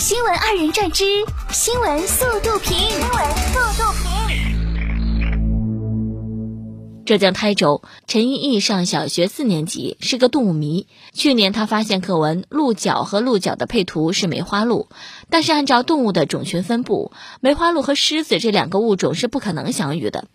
新闻二人转之新闻速度评。新闻速度评。浙江台州陈依依上小学四年级，是个动物迷。去年他发现课文“鹿角”和“鹿角”的配图是梅花鹿，但是按照动物的种群分布，梅花鹿和狮子这两个物种是不可能相遇的。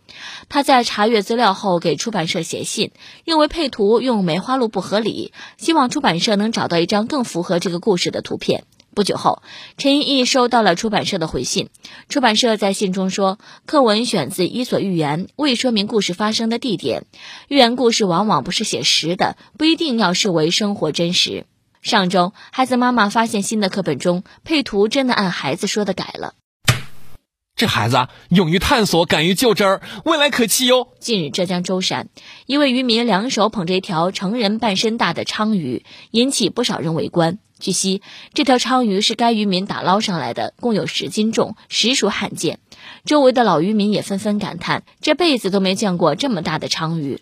他在查阅资料后给出版社写信，认为配图用梅花鹿不合理，希望出版社能找到一张更符合这个故事的图片。不久后，陈依依收到了出版社的回信。出版社在信中说，课文选自《伊索寓言》，未说明故事发生的地点。寓言故事往往不是写实的，不一定要视为生活真实。上周，孩子妈妈发现新的课本中配图真的按孩子说的改了。这孩子勇于探索，敢于较真儿，未来可期哟。近日，浙江舟山一位渔民两手捧着一条成人半身大的鲳鱼，引起不少人围观。据悉，这条鲳鱼是该渔民打捞上来的，共有十斤重，实属罕见。周围的老渔民也纷纷感叹，这辈子都没见过这么大的鲳鱼。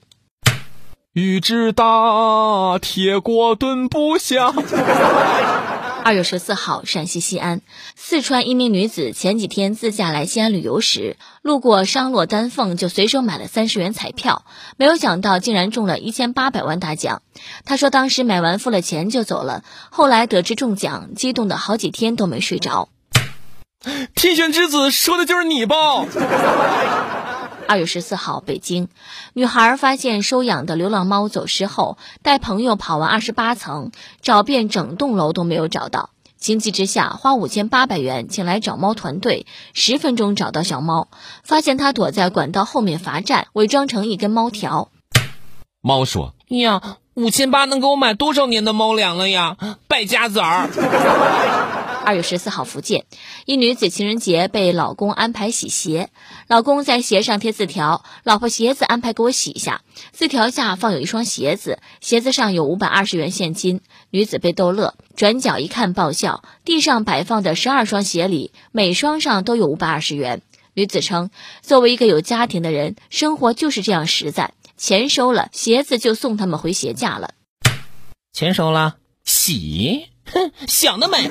鱼之大，铁锅炖不下。二月十四号，陕西西安，四川一名女子前几天自驾来西安旅游时，路过商洛丹凤，就随手买了三十元彩票，没有想到竟然中了一千八百万大奖。她说当时买完付了钱就走了，后来得知中奖，激动的好几天都没睡着。天选之子，说的就是你吧？二月十四号，北京，女孩发现收养的流浪猫走失后，带朋友跑完二十八层，找遍整栋楼都没有找到。情急之下，花五千八百元请来找猫团队，十分钟找到小猫，发现它躲在管道后面罚站，伪装成一根猫条。猫说：“呀，五千八能给我买多少年的猫粮了呀？败家子儿！” 二月十四号，福建一女子情人节被老公安排洗鞋，老公在鞋上贴字条：“老婆鞋子安排给我洗一下。”字条下放有一双鞋子，鞋子上有五百二十元现金。女子被逗乐，转角一看爆笑，地上摆放的十二双鞋里，每双上都有五百二十元。女子称：“作为一个有家庭的人，生活就是这样实在，钱收了，鞋子就送他们回鞋架了。”钱收了，洗。哼，想得美！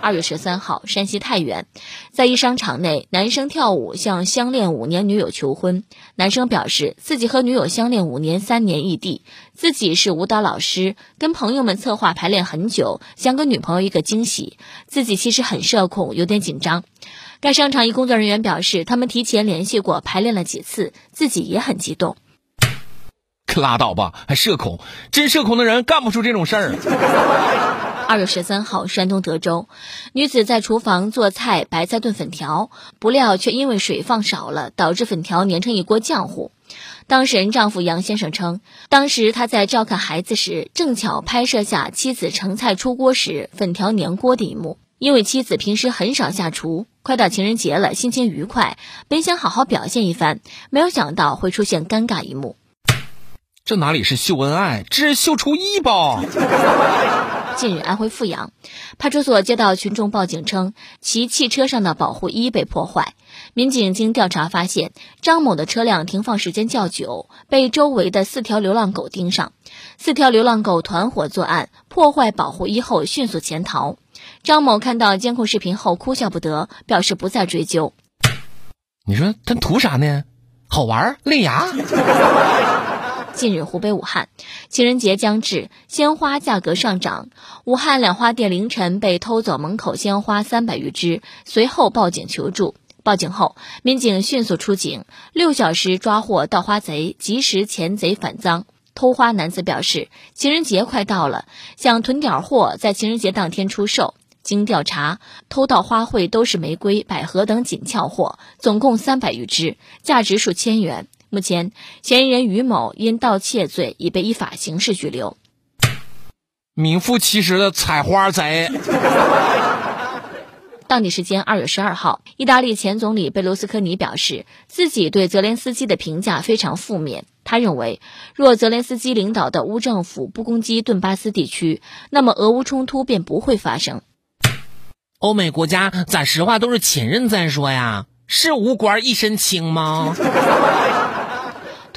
二月十三号，山西太原，在一商场内，男生跳舞向相恋五年女友求婚。男生表示自己和女友相恋五年，三年异地，自己是舞蹈老师，跟朋友们策划排练很久，想给女朋友一个惊喜。自己其实很社恐，有点紧张。该商场一工作人员表示，他们提前联系过，排练了几次，自己也很激动。可拉倒吧，还社恐？真社恐的人干不出这种事儿。二月十三号，山东德州，女子在厨房做菜，白菜炖粉条，不料却因为水放少了，导致粉条粘成一锅浆糊。当事人丈夫杨先生称，当时他在照看孩子时，正巧拍摄下妻子盛菜出锅时粉条粘锅的一幕。因为妻子平时很少下厨，快到情人节了，心情愉快，本想好好表现一番，没有想到会出现尴尬一幕。这哪里是秀恩爱，这是秀厨艺吧？近日，安徽阜阳派出所接到群众报警称，其汽车上的保护衣被破坏。民警经调查发现，张某的车辆停放时间较久，被周围的四条流浪狗盯上。四条流浪狗团伙作案，破坏保护衣后迅速潜逃。张某看到监控视频后哭笑不得，表示不再追究。你说他图啥呢？好玩？累牙？近日，湖北武汉情人节将至，鲜花价格上涨。武汉两花店凌晨被偷走门口鲜花三百余枝，随后报警求助。报警后，民警迅速出警，六小时抓获盗花贼，及时钳贼反赃。偷花男子表示，情人节快到了，想囤点货，在情人节当天出售。经调查，偷盗花卉都是玫瑰、百合等紧俏货，总共三百余枝，价值数千元。目前，嫌疑人于某因盗窃罪已被依法刑事拘留。名副其实的采花贼。当地时间二月十二号，意大利前总理贝卢斯科尼表示，自己对泽连斯基的评价非常负面。他认为，若泽连斯基领导的乌政府不攻击顿巴斯地区，那么俄乌冲突便不会发生。欧美国家咋实话都是前任在说呀？是武官一身轻吗？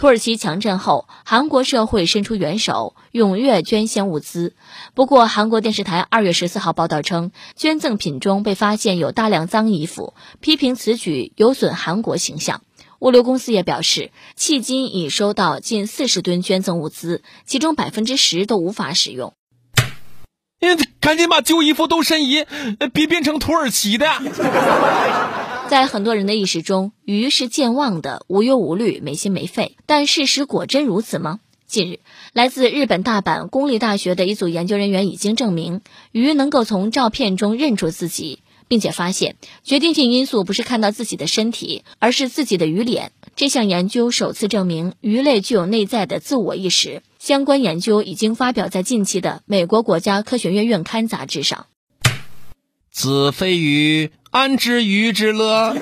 土耳其强震后，韩国社会伸出援手，踊跃捐献物资。不过，韩国电视台二月十四号报道称，捐赠品中被发现有大量脏衣服，批评此举有损韩国形象。物流公司也表示，迄今已收到近四十吨捐赠物资，其中百分之十都无法使用。赶紧把旧衣服都申遗，别变成土耳其的。在很多人的意识中，鱼是健忘的、无忧无虑、没心没肺。但事实果真如此吗？近日，来自日本大阪公立大学的一组研究人员已经证明，鱼能够从照片中认出自己，并且发现决定性因素不是看到自己的身体，而是自己的鱼脸。这项研究首次证明鱼类具有内在的自我意识。相关研究已经发表在近期的美国国家科学院院刊杂志上。子非鱼，安知鱼之乐？